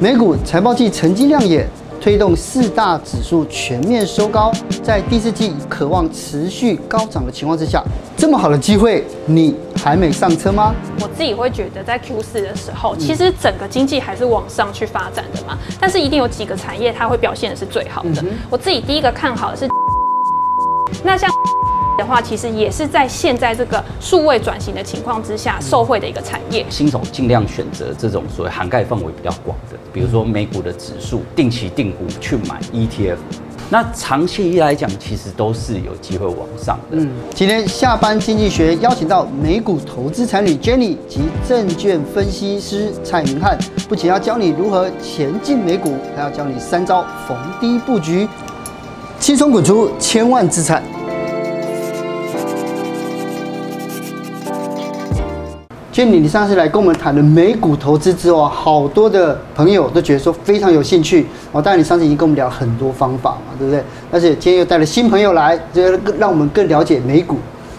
美股财报季成绩亮眼，推动四大指数全面收高，在第四季渴望持续高涨的情况之下，这么好的机会，你还没上车吗？我自己会觉得，在 Q 四的时候，其实整个经济还是往上去发展的嘛，但是一定有几个产业它会表现的是最好的。我自己第一个看好的是，那像。的话，其实也是在现在这个数位转型的情况之下，受惠的一个产业。新手尽量选择这种所谓涵盖范围比较广的，比如说美股的指数，定期定股去买 ETF。那长期一来讲，其实都是有机会往上的。嗯，今天下班经济学邀请到美股投资才女 Jenny 及证券分析师蔡明翰，不仅要教你如何前进美股，还要教你三招逢低布局，轻松滚出千万资产。Jenny，你上次来跟我们谈了美股投资之后，好多的朋友都觉得说非常有兴趣哦。当然，你上次已经跟我们聊很多方法嘛，对不对？而且今天又带了新朋友来，这个让我们更了解美股，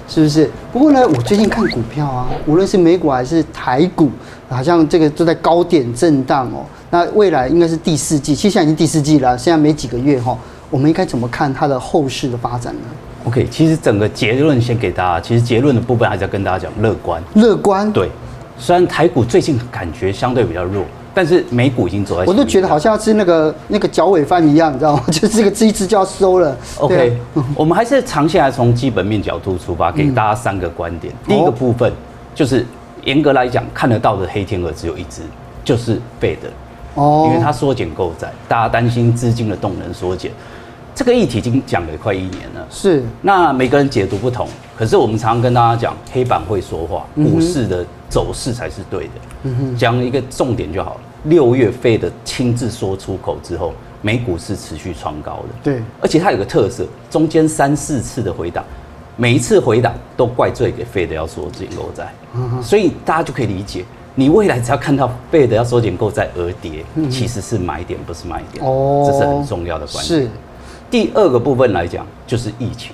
是不是？不过呢，我最近看股票啊，无论是美股还是台股，好像这个都在高点震荡哦。那未来应该是第四季，其实现在已经第四季了，现在没几个月哈，我们应该怎么看它的后市的发展呢？OK，其实整个结论先给大家。其实结论的部分还是要跟大家讲乐观。乐观，对。虽然台股最近感觉相对比较弱，但是美股已经走在。我都觉得好像是那个那个脚尾饭一样，你知道吗？就是这个这一只就要收了。OK，我们还是长期来从基本面角度出发，给大家三个观点。第一个部分就是严格来讲，看得到的黑天鹅只有一只，就是 Fed。哦。因为它缩减购债，大家担心资金的动能缩减。这个议题已经讲了快一年了，是。那每个人解读不同，可是我们常常跟大家讲，黑板会说话，股市的走势才是对的。嗯哼。讲一个重点就好了。六月费的亲自说出口之后，美股是持续创高的。对。而且它有个特色，中间三四次的回档，每一次回档都怪罪给费的要缩减购债。嗯。所以大家就可以理解，你未来只要看到费的要缩减购债而跌，其实是买点，不是卖点。哦。这是很重要的观点。是。第二个部分来讲，就是疫情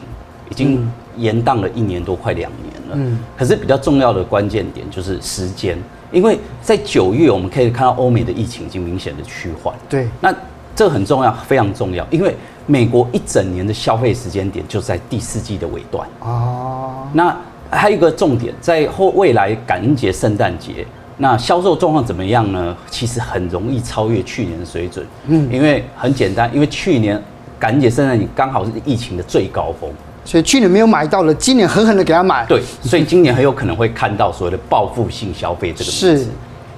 已经延宕了一年多，快两年了。嗯，可是比较重要的关键点就是时间，因为在九月我们可以看到欧美的疫情已经明显的趋缓。对，那这很重要，非常重要，因为美国一整年的消费时间点就在第四季的尾段。哦，那还有一个重点，在后未来感恩节、圣诞节，那销售状况怎么样呢？其实很容易超越去年的水准。嗯，因为很简单，因为去年。感恩节、圣诞节刚好是疫情的最高峰，所以去年没有买到了，今年狠狠的给他买。对，所以今年很有可能会看到所谓的报复性消费这个是。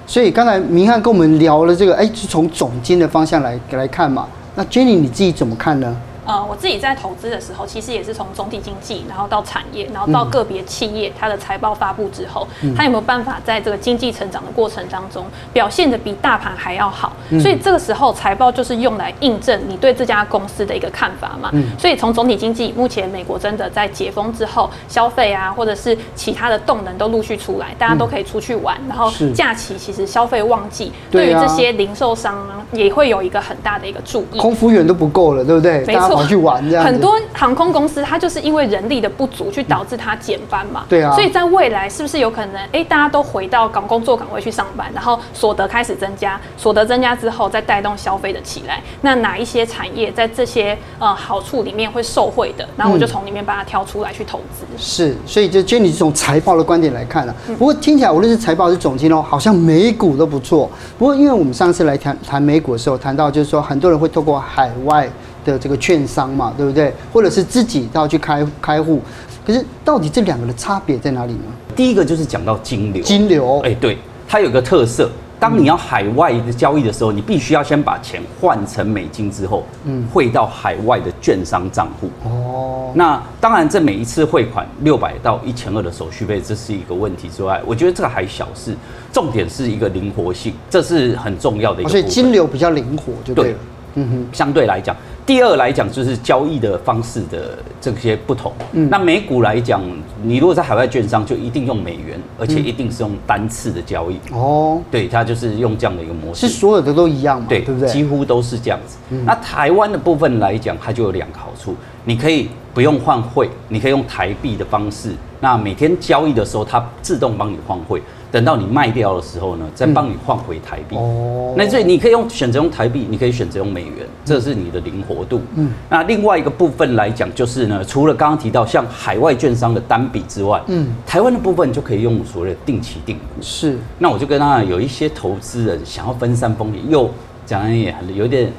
所以刚才明翰跟我们聊了这个，哎，是从总经的方向来来看嘛。那 Jenny 你自己怎么看呢？呃，我自己在投资的时候，其实也是从总体经济，然后到产业，然后到个别企业，它的财报发布之后，它有没有办法在这个经济成长的过程当中表现的比大盘还要好？所以这个时候财报就是用来印证你对这家公司的一个看法嘛。所以从总体经济，目前美国真的在解封之后，消费啊，或者是其他的动能都陆续出来，大家都可以出去玩，然后假期其实消费旺季，对于这些零售商呢，也会有一个很大的一个注意。空服员都不够了，对不对？没错。去玩这样，很多航空公司它就是因为人力的不足，去导致它减班嘛。对啊。所以在未来是不是有可能，哎，大家都回到岗工作岗位去上班，然后所得开始增加，所得增加之后再带动消费的起来？那哪一些产业在这些呃好处里面会受惠的？然后我就从里面把它挑出来去投资。是，所以就 Jenny 从财报的观点来看了。不过听起来无论是财报还是总金哦，好像美股都不错。不过因为我们上次来谈谈美股的时候，谈到就是说很多人会透过海外。的这个券商嘛，对不对？或者是自己都要去开开户，可是到底这两个的差别在哪里呢？第一个就是讲到金流，金流，哎，对，它有个特色，当你要海外的交易的时候，你必须要先把钱换成美金之后，嗯，汇到海外的券商账户。哦，那当然，这每一次汇款六百到一千二的手续费，这是一个问题之外，我觉得这个还小事，重点是一个灵活性，这是很重要的一个。所以金流比较灵活，就对了。对，嗯哼，相对来讲。第二来讲就是交易的方式的这些不同。嗯，那美股来讲，你如果在海外券商，就一定用美元，而且一定是用单次的交易。哦，对，它就是用这样的一个模式。是所有的都一样吗？对，对不对？几乎都是这样子。嗯，那台湾的部分来讲，它就有两个好处，你可以不用换汇，你可以用台币的方式。那每天交易的时候，它自动帮你换汇。等到你卖掉的时候呢，再帮你换回台币。哦，那所以你可以用选择用台币，你可以选择用美元，这是你的灵活度。嗯，那另外一个部分来讲，就是呢，除了刚刚提到像海外券商的单笔之外，嗯，台湾的部分就可以用所谓的定期定股。是，那我就跟他有一些投资人想要分散风险，又讲的也很有点。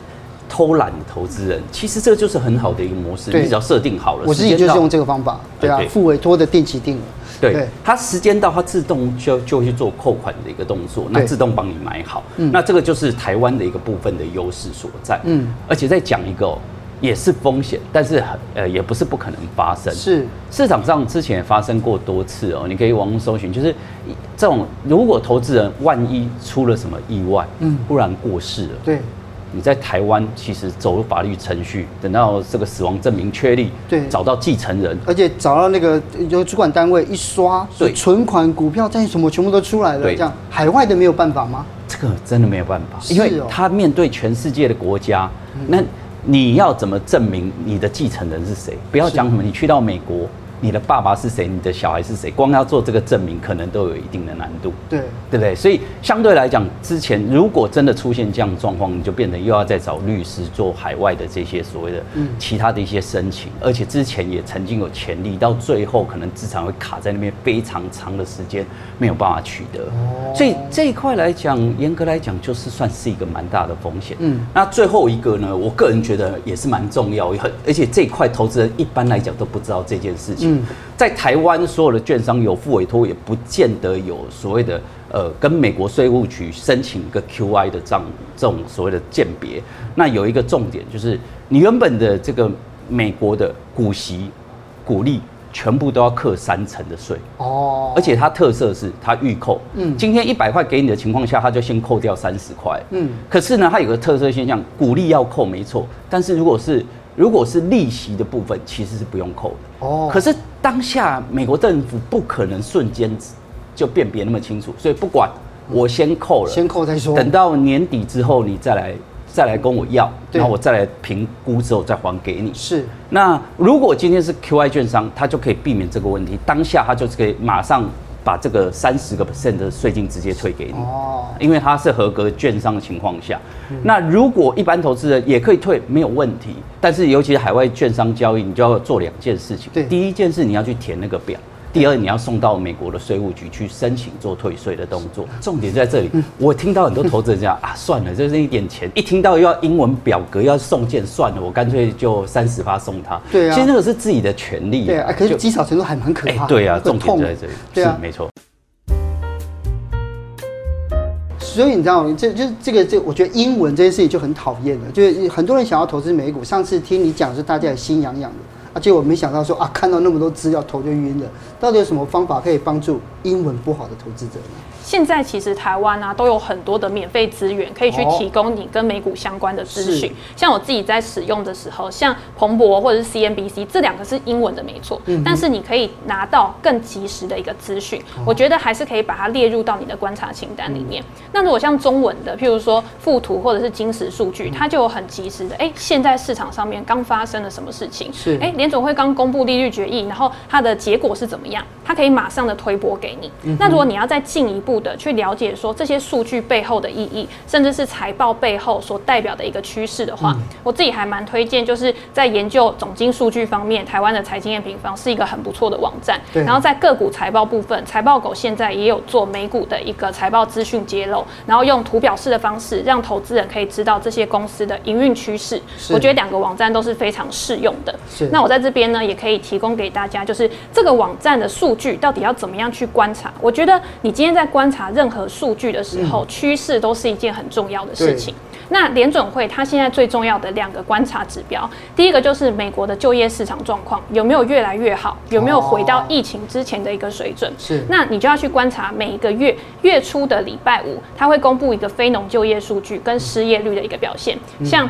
偷懒的投资人，其实这就是很好的一个模式。你只要设定好了，我自己就是用这个方法。对啊，付委托的定期定额。对，它时间到，它自动就就去做扣款的一个动作，那自动帮你买好。那这个就是台湾的一个部分的优势所在。嗯，而且再讲一个，也是风险，但是很呃也不是不可能发生。是市场上之前也发生过多次哦，你可以网络搜寻，就是这种如果投资人万一出了什么意外，嗯，忽然过世了，对。你在台湾其实走入法律程序，等到这个死亡证明确立，对，找到继承人，而且找到那个有主管单位一刷，对，存款、股票、债什么全部都出来了，这样海外的没有办法吗？这个真的没有办法，因为他面对全世界的国家，那你要怎么证明你的继承人是谁？不要讲什么，你去到美国。你的爸爸是谁？你的小孩是谁？光要做这个证明，可能都有一定的难度。对，对不对？所以相对来讲，之前如果真的出现这样的状况，你就变成又要再找律师做海外的这些所谓的其他的一些申请，而且之前也曾经有潜力，到最后可能资产会卡在那边非常长的时间没有办法取得。所以这一块来讲，严格来讲，就是算是一个蛮大的风险。嗯，那最后一个呢，我个人觉得也是蛮重要，很而且这一块投资人一般来讲都不知道这件事情。嗯，在台湾所有的券商有付委托，也不见得有所谓的呃，跟美国税务局申请一个 QI 的这样这种所谓的鉴别。那有一个重点就是，你原本的这个美国的股息、股利全部都要课三成的税哦，而且它特色是它预扣。嗯，今天一百块给你的情况下，它就先扣掉三十块。嗯，可是呢，它有个特色现象，股利要扣没错，但是如果是如果是利息的部分，其实是不用扣的哦。可是当下美国政府不可能瞬间就辨别那么清楚，所以不管我先扣了，先扣再说。等到年底之后，你再来再来跟我要，然后我再来评估之后再还给你。是。那如果今天是 QI 券商，他就可以避免这个问题，当下他就可以马上。把这个三十个 percent 的税金直接退给你哦，因为它是合格券商的情况下，那如果一般投资人也可以退，没有问题。但是尤其是海外券商交易，你就要做两件事情。对，第一件事你要去填那个表。第二，你要送到美国的税务局去申请做退税的动作。重点在这里。我听到很多投资人讲啊，算了，就是一点钱。一听到又要英文表格要送件，算了，我干脆就三十发送他。对啊，其实那个是自己的权利。对啊，可是积少成多还蛮可怕。对啊，重点就在这里。对啊，没错。所以你知道，这就是这个这，我觉得英文这件事情就很讨厌了。就是很多人想要投资美股，上次听你讲是大家也心痒痒的。结果没想到说啊，看到那么多资料头就晕了。到底有什么方法可以帮助英文不好的投资者呢？现在其实台湾啊都有很多的免费资源可以去提供你跟美股相关的资讯。像我自己在使用的时候，像彭博或者是 CNBC 这两个是英文的没错，但是你可以拿到更及时的一个资讯。我觉得还是可以把它列入到你的观察清单里面。那如果像中文的，譬如说富途或者是金石数据，它就有很及时的，哎，现在市场上面刚发生了什么事情？是，哎，联总会刚公布利率决议，然后它的结果是怎么样？它可以马上的推播给你。那如果你要再进一步的去了解说这些数据背后的意义，甚至是财报背后所代表的一个趋势的话，我自己还蛮推荐，就是在研究总经数据方面，台湾的财经验平方是一个很不错的网站。对。然后在个股财报部分，财报狗现在也有做美股的一个财报资讯揭露，然后用图表式的方式让投资人可以知道这些公司的营运趋势。我觉得两个网站都是非常适用的。是。那我在这边呢，也可以提供给大家，就是这个网站的数据到底要怎么样去观察？我觉得你今天在观察任何数据的时候，趋势都是一件很重要的事情。那联准会它现在最重要的两个观察指标，第一个就是美国的就业市场状况有没有越来越好，有没有回到疫情之前的一个水准。是，那你就要去观察每一个月月初的礼拜五，它会公布一个非农就业数据跟失业率的一个表现，像。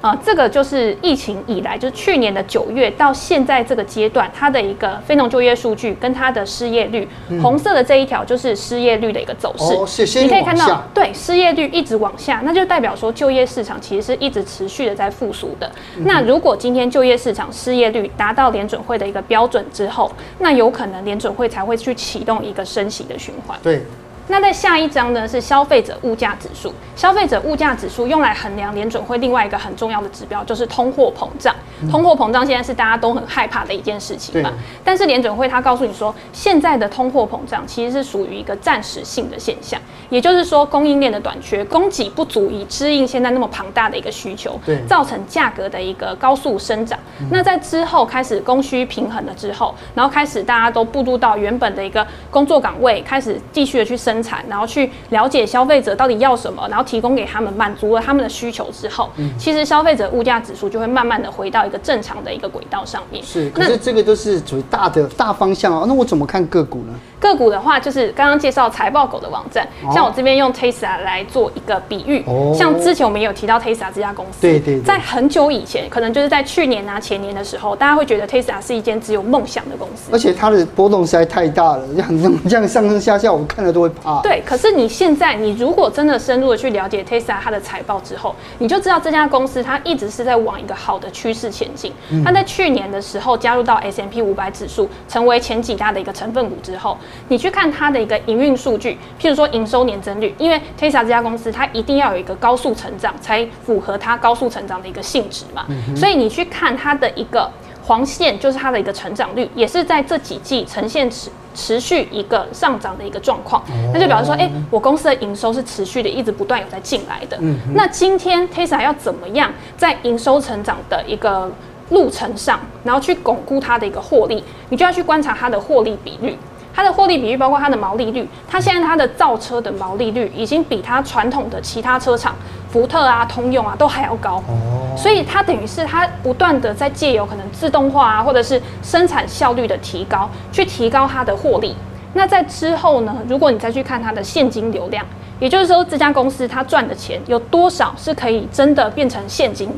啊、呃，这个就是疫情以来，就是去年的九月到现在这个阶段，它的一个非农就业数据跟它的失业率，嗯、红色的这一条就是失业率的一个走势。哦、是你可以看到，对，失业率一直往下，那就代表说就业市场其实是一直持续的在复苏的。嗯、那如果今天就业市场失业率达到联准会的一个标准之后，那有可能联准会才会去启动一个升息的循环。对。那在下一章呢是消费者物价指数，消费者物价指数用来衡量联准会另外一个很重要的指标就是通货膨胀。通货膨胀现在是大家都很害怕的一件事情嘛。但是联准会他告诉你说，现在的通货膨胀其实是属于一个暂时性的现象，也就是说供应链的短缺，供给不足以支应现在那么庞大的一个需求，造成价格的一个高速生长。那在之后开始供需平衡了之后，然后开始大家都步入到原本的一个工作岗位，开始继续的去生。生产，然后去了解消费者到底要什么，然后提供给他们，满足了他们的需求之后，嗯、其实消费者物价指数就会慢慢的回到一个正常的一个轨道上面。是，可是这个都是属于大的大方向啊。那我怎么看个股呢？个股的话，就是刚刚介绍财报狗的网站，像我这边用 Tesla 来做一个比喻，像之前我们也有提到 Tesla 这家公司，对对，在很久以前，可能就是在去年啊前年的时候，大家会觉得 Tesla 是一间只有梦想的公司，而且它的波动实在太大了，这样这样上上下下，我们看了都会怕。对，可是你现在你如果真的深入的去了解 Tesla 它的财报之后，你就知道这家公司它一直是在往一个好的趋势前进。它在去年的时候加入到 S M P 五百指数，成为前几大的一个成分股之后，你去看它的一个营运数据，譬如说营收年增率，因为 Tesla 这家公司它一定要有一个高速成长，才符合它高速成长的一个性质嘛。所以你去看它的一个黄线，就是它的一个成长率，也是在这几季呈现持持续一个上涨的一个状况。那就表示说，哎，我公司的营收是持续的，一直不断有在进来的。那今天 Tesla 要怎么样在营收成长的一个路程上，然后去巩固它的一个获利，你就要去观察它的获利比率。它的获利比率包括它的毛利率，它现在它的造车的毛利率已经比它传统的其他车厂，福特啊、通用啊都还要高，哦所以它等于是它不断的在借由可能自动化啊，或者是生产效率的提高，去提高它的获利。那在之后呢，如果你再去看它的现金流量，也就是说这家公司它赚的钱有多少是可以真的变成现金，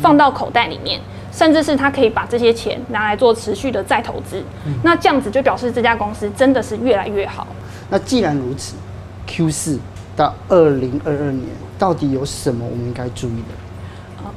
放到口袋里面。甚至是他可以把这些钱拿来做持续的再投资，嗯、那这样子就表示这家公司真的是越来越好。那既然如此，Q 四到二零二二年到底有什么我们应该注意的？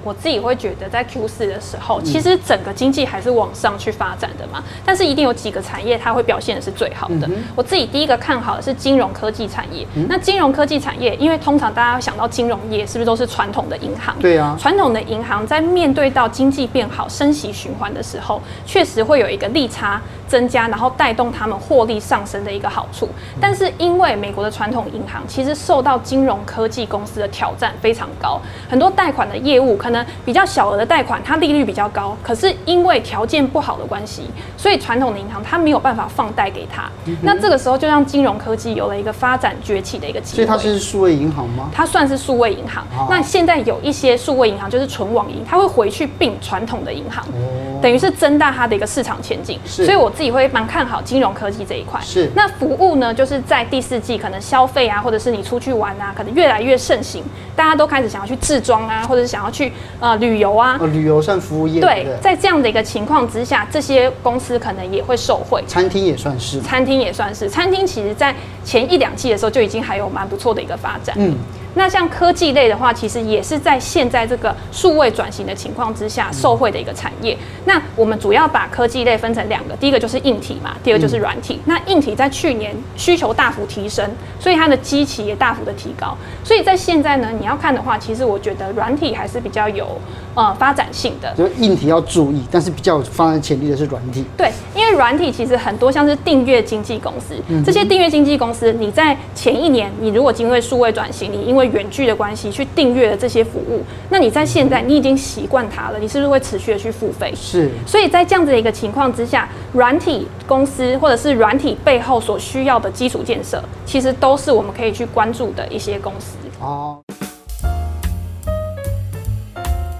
我自己会觉得，在 Q 四的时候，其实整个经济还是往上去发展的嘛。但是一定有几个产业它会表现的是最好的。我自己第一个看好的是金融科技产业。那金融科技产业，因为通常大家想到金融业，是不是都是传统的银行？对啊。传统的银行在面对到经济变好、升息循环的时候，确实会有一个利差增加，然后带动他们获利上升的一个好处。但是因为美国的传统银行其实受到金融科技公司的挑战非常高，很多贷款的业务可能比较小额的贷款，它利率比较高，可是因为条件不好的关系，所以传统的银行它没有办法放贷给他。那这个时候就让金融科技有了一个发展崛起的一个机会。所以它是数位银行吗？它算是数位银行。啊、那现在有一些数位银行就是纯网银，它会回去并传统的银行，哦、等于是增大它的一个市场前景。是所以我自己会蛮看好金融科技这一块。是。那服务呢，就是在第四季可能消费啊，或者是你出去玩啊，可能越来越盛行，大家都开始想要去自装啊，或者是想要去呃。旅游啊，旅游算服务业。对，在这样的一个情况之下，这些公司可能也会受惠。餐厅也算是，餐厅也算是。餐厅其实在前一两季的时候就已经还有蛮不错的一个发展。嗯。那像科技类的话，其实也是在现在这个数位转型的情况之下受惠的一个产业。那我们主要把科技类分成两个，第一个就是硬体嘛，第二个就是软体。那硬体在去年需求大幅提升，所以它的基期也大幅的提高。所以在现在呢，你要看的话，其实我觉得软体还是比较有呃发展性的。就硬体要注意，但是比较有发展潜力的是软体。对，因为软体其实很多像是订阅经纪公司，这些订阅经纪公司，你在前一年你如果因为数位转型，你因为远距的关系去订阅了这些服务，那你在现在你已经习惯它了，你是不是会持续的去付费？是。所以在这样子的一个情况之下，软体公司或者是软体背后所需要的基础建设，其实都是我们可以去关注的一些公司。哦。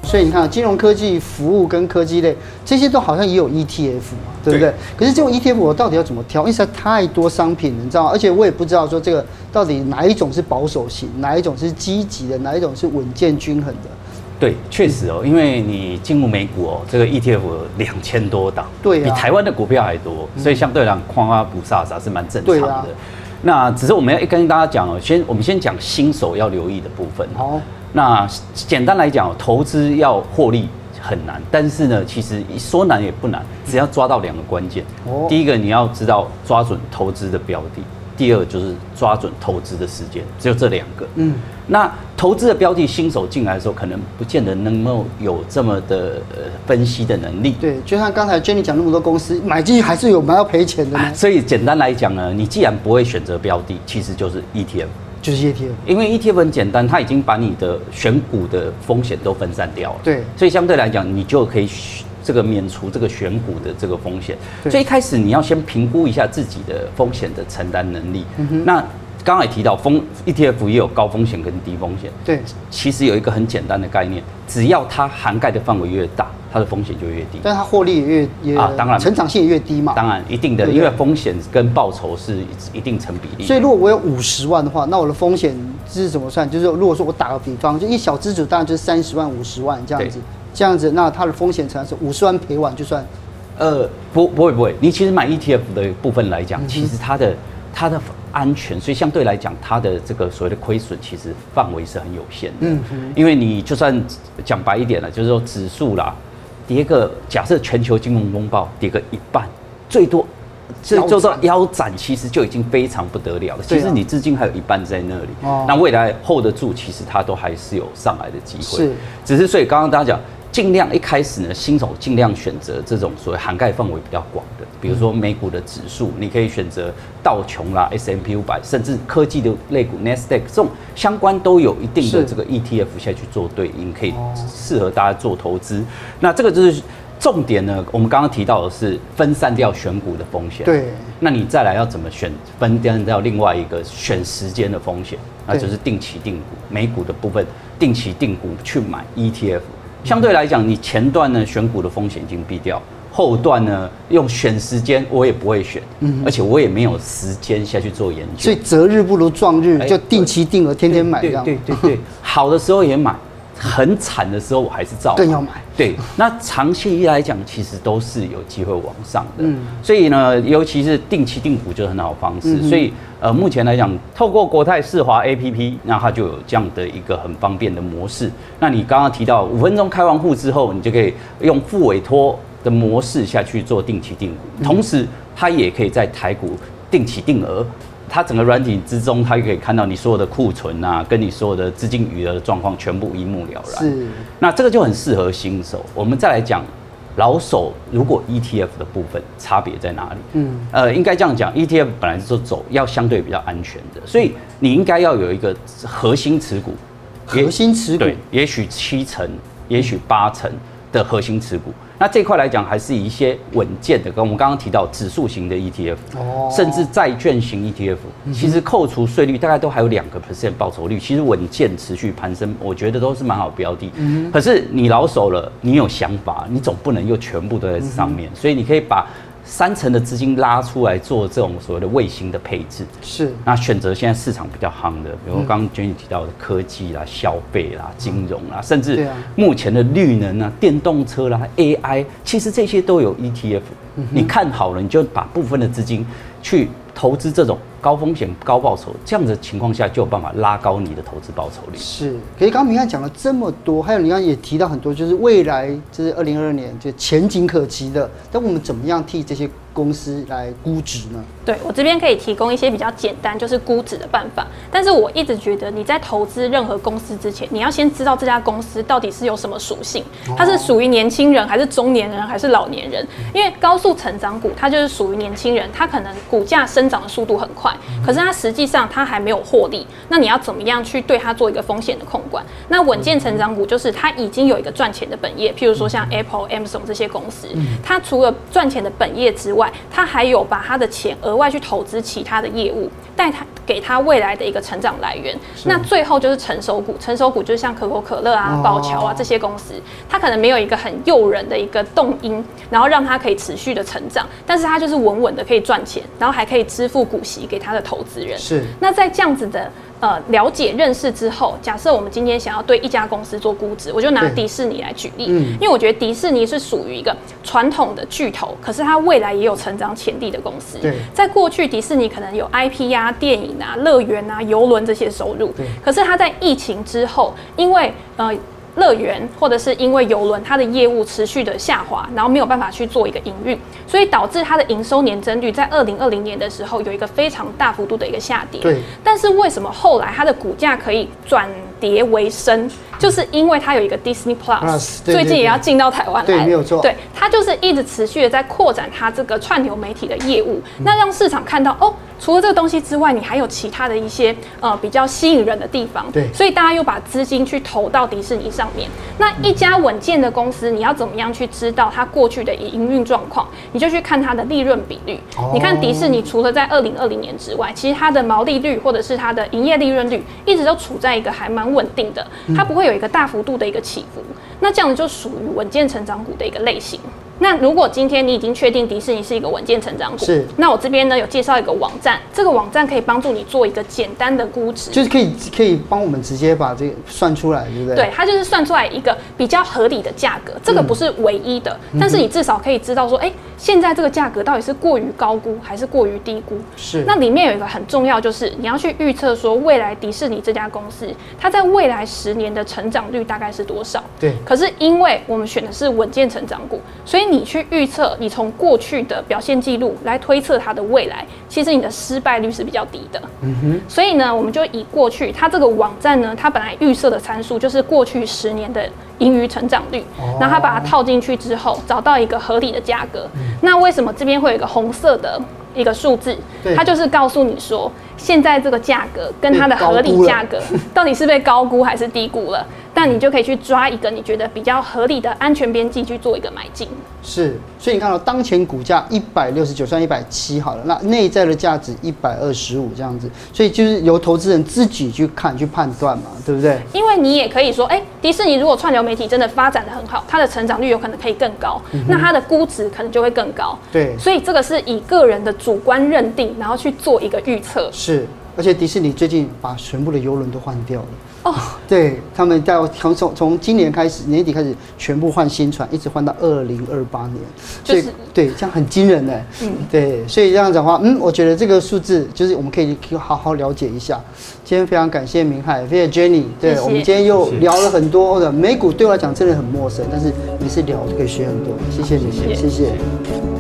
所以你看，金融科技服务跟科技类这些都好像也有 ETF 嘛，对不对？对，可是这种 ETF 我到底要怎么挑？因为实在太多商品了，你知道吗？而且我也不知道说这个到底哪一种是保守型，哪一种是积极的，哪一种是稳健均衡的。对，确实哦，因为你进入美股哦，这个 ETF 两千多档，对、啊，比台湾的股票还多，所以相对来讲，夸夸不飒飒是蛮正常的。啊、那只是我们要跟大家讲哦，先我们先讲新手要留意的部分。好。那简单来讲，投资要获利很难，但是呢，其实说难也不难，只要抓到两个关键。第一个你要知道抓准投资的标的，第二就是抓准投资的时间，只有这两个。嗯，那投资的标的新手进来的时候，可能不见得能够有这么的呃分析的能力。对，就像刚才 Jenny 讲那么多公司买进去还是有蛮要赔钱的呢。所以简单来讲呢，你既然不会选择标的，其实就是 ETF，就是 ETF，因为 ETF 很简单，它已经把你的选股的风险都分散掉了。对，所以相对来讲，你就可以。这个免除这个选股的这个风险，所以一开始你要先评估一下自己的风险的承担能力。嗯、那刚才也提到，风 ETF 也有高风险跟低风险。对，其实有一个很简单的概念，只要它涵盖的范围越大，它的风险就越低。但它获利也越也啊，当然成长性也越低嘛。当然一定的，因为风险跟报酬是一定成比例。所以如果我有五十万的话，那我的风险是怎么算？就是如果说我打个比方，就一小资主当然就是三十万、五十万这样子。这样子，那它的风险承担是五十万赔完就算，呃，不，不会，不会。你其实买 ETF 的部分来讲，其实它的它的安全，所以相对来讲，它的这个所谓的亏损，其实范围是很有限的。嗯嗯。因为你就算讲白一点了，就是说指数啦，跌个假设全球金融风暴跌个一半，最多这就说腰斩，其实就已经非常不得了了。其实你资金还有一半在那里，哦，那未来 hold 得住，其实它都还是有上来的机会。是，只是所以刚刚大家讲。尽量一开始呢，新手尽量选择这种所谓涵盖范围比较广的，比如说美股的指数，你可以选择道琼啦、S M P 五百甚至科技的类股 Nasdaq 这种相关都有一定的这个 ETF 下去做对应，可以适合大家做投资。那这个就是重点呢。我们刚刚提到的是分散掉选股的风险。对。那你再来要怎么选？分散掉另外一个选时间的风险，那就是定期定股，美股的部分定期定股去买 ETF。相对来讲，你前段呢选股的风险已经避掉，后段呢用选时间我也不会选，嗯，而且我也没有时间下去做研究，所以择日不如撞日，就定期定额天天买这样，对对对对，好的时候也买。很惨的时候，我还是照更要买。对，那长期一来讲，其实都是有机会往上的。嗯，所以呢，尤其是定期定股就是很好的方式。所以呃，目前来讲，透过国泰世华 APP，那它就有这样的一个很方便的模式。那你刚刚提到五分钟开完户之后，你就可以用付委托的模式下去做定期定股，同时它也可以在台股定期定额。它整个软体之中，它就可以看到你所有的库存啊，跟你所有的资金余额的状况，全部一目了然。是，那这个就很适合新手。我们再来讲老手，如果 ETF 的部分差别在哪里？嗯，呃，应该这样讲，ETF 本来就是走要相对比较安全的，所以你应该要有一个核心持股，核心持股，对，也许七成，也许八成的核心持股。那这块来讲，还是以一些稳健的，跟我们刚刚提到指数型的 ETF，哦，甚至债券型 ETF，其实扣除税率大概都还有两个 percent 报酬率，其实稳健持续攀升，我觉得都是蛮好标的。嗯，可是你老手了，你有想法，你总不能又全部都在上面，所以你可以把。三成的资金拉出来做这种所谓的卫星的配置，是。那选择现在市场比较夯的，比如刚刚 Jenny 提到的科技啦、消费啦、金融啦，甚至目前的绿能啊、电动车啦、AI，其实这些都有 ETF。你看好了，你就把部分的资金去投资这种。高风险高报酬，这样的情况下就有办法拉高你的投资报酬率。是，可是刚刚明翰讲了这么多，还有你刚刚也提到很多，就是未来就是二零二二年就前景可期的，但我们怎么样替这些公司来估值呢？对，我这边可以提供一些比较简单，就是估值的办法。但是我一直觉得你在投资任何公司之前，你要先知道这家公司到底是有什么属性，它是属于年轻人还是中年人还是老年人？因为高速成长股它就是属于年轻人，它可能股价生长的速度很快。可是它实际上它还没有获利，那你要怎么样去对它做一个风险的控管？那稳健成长股就是它已经有一个赚钱的本业，譬如说像 Apple、Amazon 这些公司，它除了赚钱的本业之外，它还有把它的钱额外去投资其他的业务，带它给它未来的一个成长来源。那最后就是成熟股，成熟股就是像可口可乐啊、宝乔啊这些公司，它可能没有一个很诱人的一个动因，然后让它可以持续的成长，但是它就是稳稳的可以赚钱，然后还可以支付股息给它。的投资人是。那在这样子的呃了解认识之后，假设我们今天想要对一家公司做估值，我就拿迪士尼来举例，因为我觉得迪士尼是属于一个传统的巨头，可是它未来也有成长潜力的公司。对，在过去迪士尼可能有 IP 啊、电影啊、乐园啊、游轮这些收入，可是它在疫情之后，因为呃。乐园或者是因为游轮它的业务持续的下滑，然后没有办法去做一个营运，所以导致它的营收年增率在二零二零年的时候有一个非常大幅度的一个下跌。对。但是为什么后来它的股价可以转跌为生？就是因为它有一个 Disney Plus，最近也要进到台湾来，对，没有错。对，它就是一直持续的在扩展它这个串流媒体的业务，那让市场看到哦。除了这个东西之外，你还有其他的一些呃比较吸引人的地方，对，所以大家又把资金去投到迪士尼上面。那一家稳健的公司，你要怎么样去知道它过去的营运状况？你就去看它的利润比率。哦、你看迪士尼除了在二零二零年之外，其实它的毛利率或者是它的营业利润率一直都处在一个还蛮稳定的，它不会有一个大幅度的一个起伏。那这样子就属于稳健成长股的一个类型。那如果今天你已经确定迪士尼是一个稳健成长股，是，那我这边呢有介绍一个网站，这个网站可以帮助你做一个简单的估值，就是可以可以帮我们直接把这个算出来，对不对？对，它就是算出来一个比较合理的价格，这个不是唯一的，嗯、但是你至少可以知道说，哎、欸，现在这个价格到底是过于高估还是过于低估？是。那里面有一个很重要，就是你要去预测说未来迪士尼这家公司，它在未来十年的成长率大概是多少？对。可是因为我们选的是稳健成长股，所以你去预测。你从过去的表现记录来推测它的未来，其实你的失败率是比较低的。嗯哼。所以呢，我们就以过去它这个网站呢，它本来预设的参数就是过去十年的盈余成长率，然后他把它套进去之后，找到一个合理的价格。那为什么这边会有一个红色的一个数字？它就是告诉你说，现在这个价格跟它的合理价格 到底是被高估还是低估了？但你就可以去抓一个你觉得比较合理的安全边际去做一个买进。是，所以你看到当前股价一百六十九，算一百七好了，那内在的价值一百二十五这样子，所以就是由投资人自己去看去判断嘛，对不对？因为你也可以说，哎、欸，迪士尼如果串流媒体真的发展的很好，它的成长率有可能可以更高，嗯、那它的估值可能就会更高。对，所以这个是以个人的主观认定，然后去做一个预测。是，而且迪士尼最近把全部的游轮都换掉了。哦、oh.，对，他们在从从从今年开始年底开始全部换新船，一直换到二零二八年，所以、就是、对，这样很惊人呢。嗯，对，所以这样子的话，嗯，我觉得这个数字就是我们可以好好了解一下。今天非常感谢明海，谢谢 Jenny，对，我们今天又聊了很多的美股，对我来讲真的很陌生，但是每次聊都可以学很多。谢谢你，谢谢。谢谢。